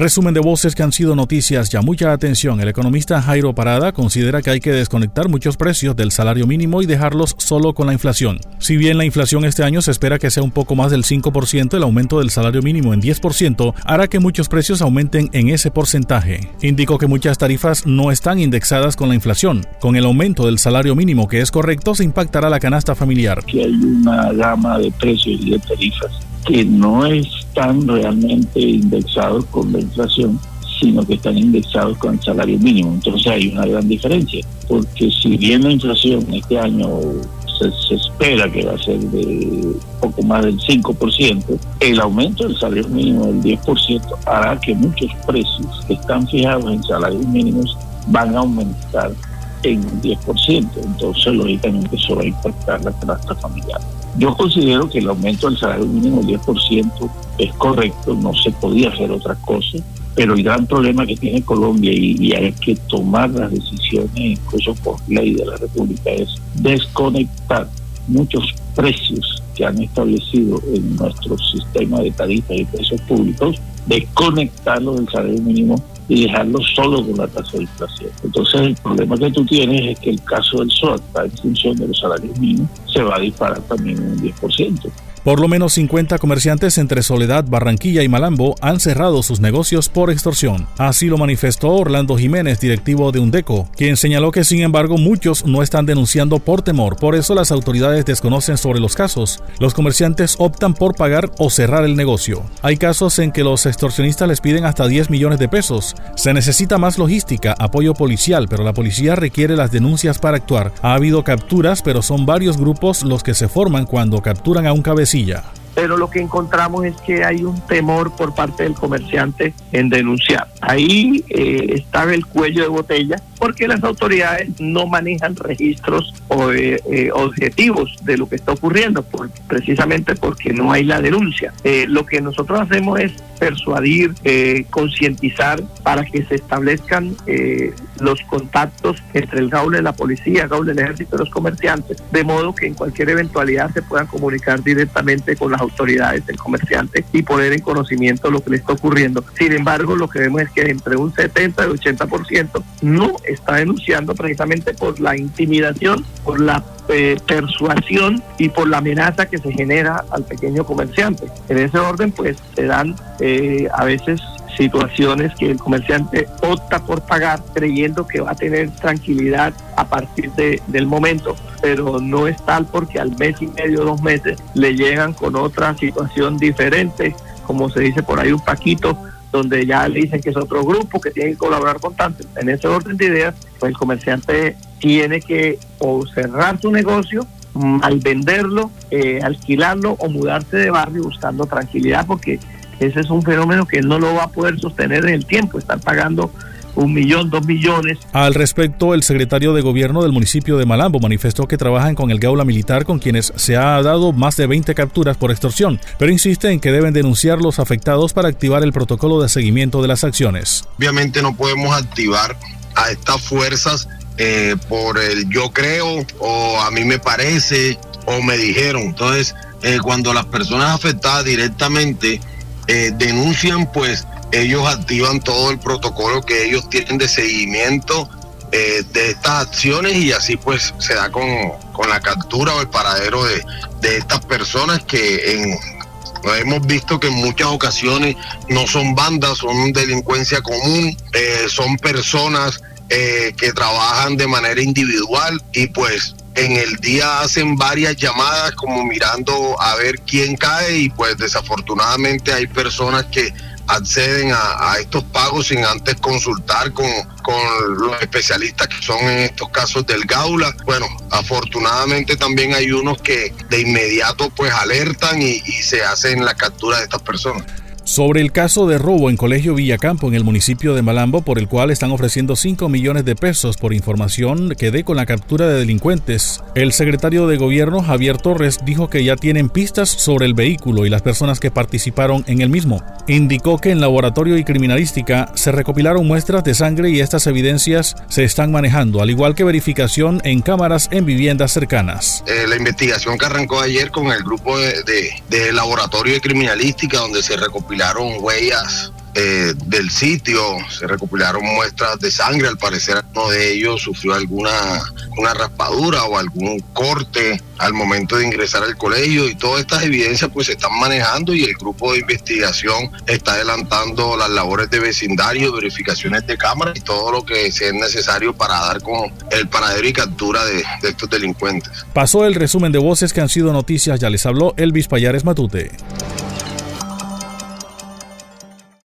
Resumen de voces que han sido noticias ya mucha atención. El economista Jairo Parada considera que hay que desconectar muchos precios del salario mínimo y dejarlos solo con la inflación. Si bien la inflación este año se espera que sea un poco más del 5%, el aumento del salario mínimo en 10% hará que muchos precios aumenten en ese porcentaje. Indicó que muchas tarifas no están indexadas con la inflación. Con el aumento del salario mínimo que es correcto, se impactará la canasta familiar. Que hay una gama de precios y de tarifas que no están realmente indexados con la inflación, sino que están indexados con el salario mínimo. Entonces hay una gran diferencia, porque si bien la inflación este año se, espera que va a ser de poco más del 5%, el aumento del salario mínimo del 10% hará que muchos precios que están fijados en salarios mínimos van a aumentar en un 10%. Entonces, lógicamente, eso va a impactar la canasta familiar. Yo considero que el aumento del salario mínimo del 10% es correcto, no se podía hacer otra cosa, pero el gran problema que tiene Colombia y, hay que tomar las decisiones, incluso por ley de la República, es desconectar muchos precios que han establecido en nuestro sistema de tarifas y precios públicos, desconectarlos del salario mínimo y dejarlo solo con la tasa de inflación. Entonces el problema que tú tienes es que el caso del SOAT, en función de los salarios mínimos, se va a disparar también un 10%. Por lo menos 50 comerciantes entre Soledad, Barranquilla y Malambo han cerrado sus negocios por extorsión. Así lo manifestó Orlando Jiménez, directivo de Undeco, quien señaló que sin embargo muchos no están denunciando por temor, por eso las autoridades desconocen sobre los casos. Los comerciantes optan por pagar o cerrar el negocio. Hay casos en que los extorsionistas les piden hasta 10 millones de pesos. Se necesita más logística, apoyo policial, pero la policía requiere las denuncias para actuar. Ha habido capturas, pero son varios grupos los que se forman cuando capturan a un cabecilla pero lo que encontramos es que hay un temor por parte del comerciante en denunciar. Ahí eh, está el cuello de botella porque las autoridades no manejan registros o, eh, eh, objetivos de lo que está ocurriendo, precisamente porque no hay la denuncia. Eh, lo que nosotros hacemos es persuadir, concientizar para que se establezcan los contactos entre el GAULE, la policía, el ejército y los comerciantes, de modo que en cualquier eventualidad se puedan comunicar directamente con las autoridades del comerciante y poner en conocimiento lo que le está ocurriendo. Sin embargo, lo que vemos es que entre un 70 y 80% no está denunciando precisamente por la intimidación, por la eh, persuasión y por la amenaza que se genera al pequeño comerciante. En ese orden, pues se dan eh, a veces situaciones que el comerciante opta por pagar creyendo que va a tener tranquilidad a partir de, del momento, pero no es tal porque al mes y medio, dos meses, le llegan con otra situación diferente, como se dice por ahí un paquito donde ya le dicen que es otro grupo que tiene que colaborar con tanto. En ese orden de ideas, pues el comerciante tiene que o cerrar su negocio, al venderlo, eh, alquilarlo o mudarse de barrio buscando tranquilidad, porque ese es un fenómeno que no lo va a poder sostener en el tiempo, estar pagando un millón, dos millones. Al respecto, el secretario de gobierno del municipio de Malambo manifestó que trabajan con el Gaula Militar con quienes se ha dado más de 20 capturas por extorsión, pero insiste en que deben denunciar los afectados para activar el protocolo de seguimiento de las acciones. Obviamente no podemos activar a estas fuerzas eh, por el yo creo o a mí me parece o me dijeron. Entonces, eh, cuando las personas afectadas directamente eh, denuncian, pues ellos activan todo el protocolo que ellos tienen de seguimiento eh, de estas acciones y así pues se da con, la captura o el paradero de, estas personas que hemos visto que en muchas ocasiones no son bandas, son delincuencia común, eh, son personas eh, que trabajan de manera individual y pues en el día hacen varias llamadas como mirando a ver quién cae y pues desafortunadamente hay personas que acceden a, estos pagos sin antes consultar con, los especialistas que son en estos casos del Gaula. Bueno, afortunadamente también hay unos que de inmediato pues alertan y, y se hacen la captura de estas personas sobre el caso de robo en Colegio Villacampo en el municipio de Malambo, por el cual están ofreciendo 5 millones de pesos por información que dé con la captura de delincuentes. El secretario de gobierno Javier Torres dijo que ya tienen pistas sobre el vehículo y las personas que participaron en el mismo. Indicó que en laboratorio y criminalística se recopilaron muestras de sangre y estas evidencias se están manejando, al igual que verificación en cámaras en viviendas cercanas. Eh, la investigación que arrancó ayer con el grupo de, laboratorio de criminalística donde se recopilaron huellas eh, del sitio, se recopilaron muestras de sangre, al parecer uno de ellos sufrió alguna una raspadura o algún corte al momento de ingresar al colegio y todas estas evidencias pues se están manejando y el grupo de investigación está adelantando las labores de vecindario, verificaciones de cámara y todo lo que sea necesario para dar con el paradero y captura de, de estos delincuentes. Pasó el resumen de voces que han sido noticias, ya les habló Elvis Payares Matute.